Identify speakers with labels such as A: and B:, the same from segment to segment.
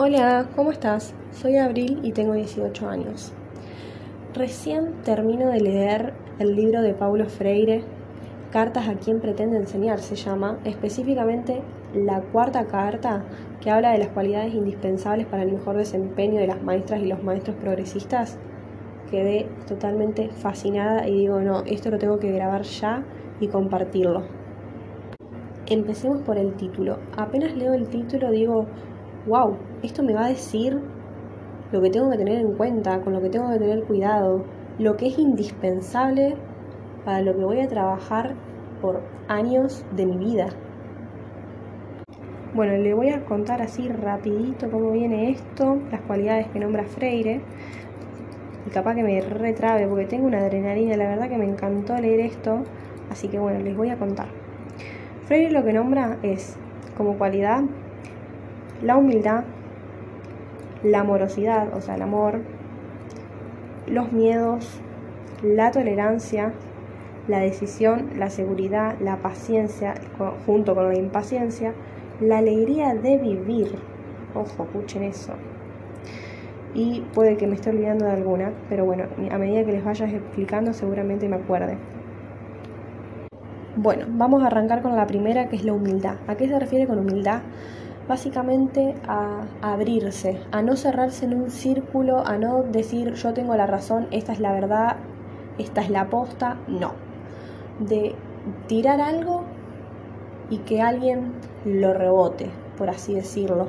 A: Hola, ¿cómo estás? Soy Abril y tengo 18 años. Recién termino de leer el libro de Paulo Freire, Cartas a quien pretende enseñar, se llama, específicamente la cuarta carta que habla de las cualidades indispensables para el mejor desempeño de las maestras y los maestros progresistas. Quedé totalmente fascinada y digo, no, esto lo tengo que grabar ya y compartirlo. Empecemos por el título. Apenas leo el título digo, wow, esto me va a decir lo que tengo que tener en cuenta, con lo que tengo que tener cuidado, lo que es indispensable para lo que voy a trabajar por años de mi vida. Bueno, le voy a contar así rapidito cómo viene esto, las cualidades que nombra Freire. Y capaz que me retrabe porque tengo una adrenalina, la verdad que me encantó leer esto, así que bueno, les voy a contar. Freire lo que nombra es como cualidad la humildad, la amorosidad, o sea, el amor, los miedos, la tolerancia, la decisión, la seguridad, la paciencia, junto con la impaciencia, la alegría de vivir. Ojo, escuchen eso. Y puede que me esté olvidando de alguna, pero bueno, a medida que les vayas explicando seguramente me acuerde. Bueno, vamos a arrancar con la primera que es la humildad. ¿A qué se refiere con humildad? Básicamente a abrirse, a no cerrarse en un círculo, a no decir yo tengo la razón, esta es la verdad, esta es la posta, no. De tirar algo y que alguien lo rebote, por así decirlo.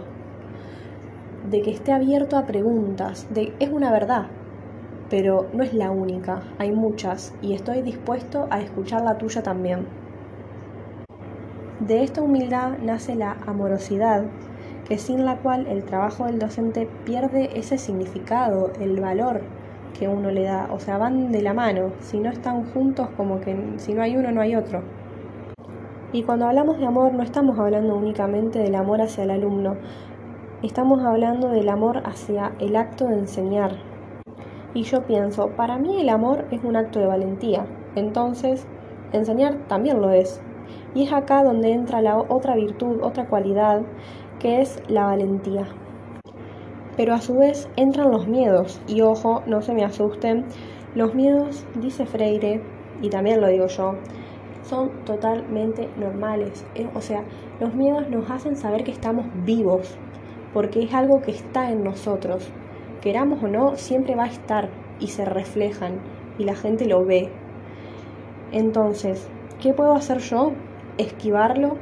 A: De que esté abierto a preguntas, de es una verdad, pero no es la única, hay muchas y estoy dispuesto a escuchar la tuya también. De esta humildad nace la amorosidad, que sin la cual el trabajo del docente pierde ese significado, el valor que uno le da. O sea, van de la mano. Si no están juntos, como que si no hay uno, no hay otro. Y cuando hablamos de amor, no estamos hablando únicamente del amor hacia el alumno, estamos hablando del amor hacia el acto de enseñar. Y yo pienso, para mí el amor es un acto de valentía, entonces enseñar también lo es. Y es acá donde entra la otra virtud, otra cualidad, que es la valentía. Pero a su vez entran los miedos, y ojo, no se me asusten, los miedos, dice Freire, y también lo digo yo, son totalmente normales. Eh, o sea, los miedos nos hacen saber que estamos vivos, porque es algo que está en nosotros. Queramos o no, siempre va a estar y se reflejan y la gente lo ve. Entonces, ¿qué puedo hacer yo? Esquivarlo,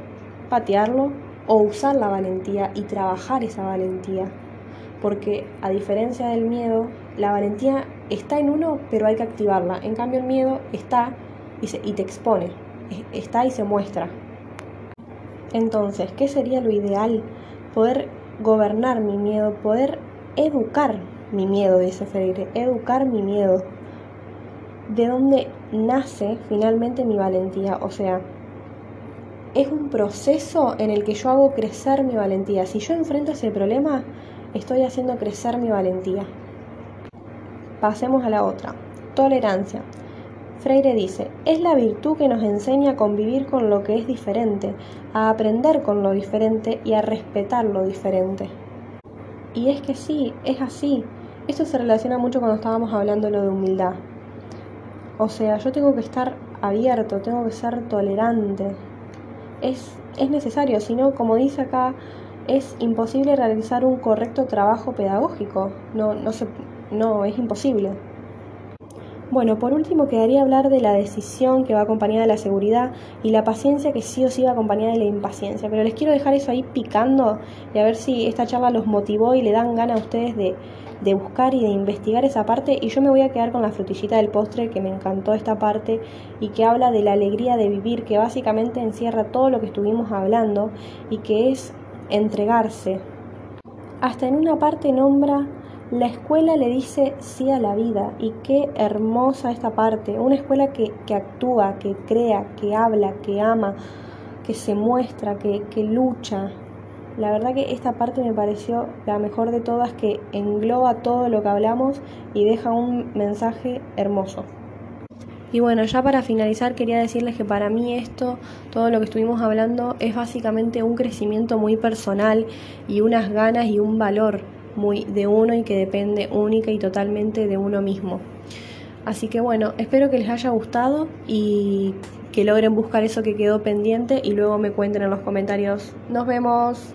A: patearlo o usar la valentía y trabajar esa valentía. Porque a diferencia del miedo, la valentía está en uno, pero hay que activarla. En cambio el miedo está y, te expone, está y se muestra. Entonces, ¿qué sería lo ideal? Poder gobernar mi miedo, poder educar mi miedo, dice Freire, educar mi miedo. De dónde nace finalmente mi valentía, o sea, es un proceso en el que yo hago crecer mi valentía. Si yo enfrento ese problema, estoy haciendo crecer mi valentía. Pasemos a la otra. Tolerancia. Freire dice, es la virtud que nos enseña a convivir con lo que es diferente, a aprender con lo diferente y a respetar lo diferente. Y es que sí, es así. Esto se relaciona mucho cuando estábamos hablando lo de humildad. O sea, yo tengo que estar abierto, tengo que ser tolerante, es, es necesario, si no, como dice acá, es imposible realizar un correcto trabajo pedagógico. No, no, se, no es imposible. Bueno, por último quedaría hablar de la decisión que va acompañada de la seguridad y la paciencia que sí o sí va acompañada de la impaciencia. Pero les quiero dejar eso ahí picando y a ver si esta charla los motivó y le dan ganas a ustedes de, de buscar y de investigar esa parte. Y yo me voy a quedar con la frutillita del postre que me encantó esta parte y que habla de la alegría de vivir, que básicamente encierra todo lo que estuvimos hablando y que es entregarse. Hasta en una parte nombra la escuela le dice sí a la vida y qué hermosa esta parte. Una escuela que, actúa, que crea, que habla, que ama, que se muestra, que, que lucha. La verdad que esta parte me pareció la mejor de todas que engloba todo lo que hablamos y deja un mensaje hermoso. Y bueno, ya para finalizar quería decirles que para mí esto, todo lo que estuvimos hablando, es básicamente un crecimiento muy personal y unas ganas y un valor muy de uno y que depende única y totalmente de uno mismo. Así que bueno, espero que les haya gustado y que logren buscar eso que quedó pendiente y luego me cuenten en los comentarios. Nos vemos.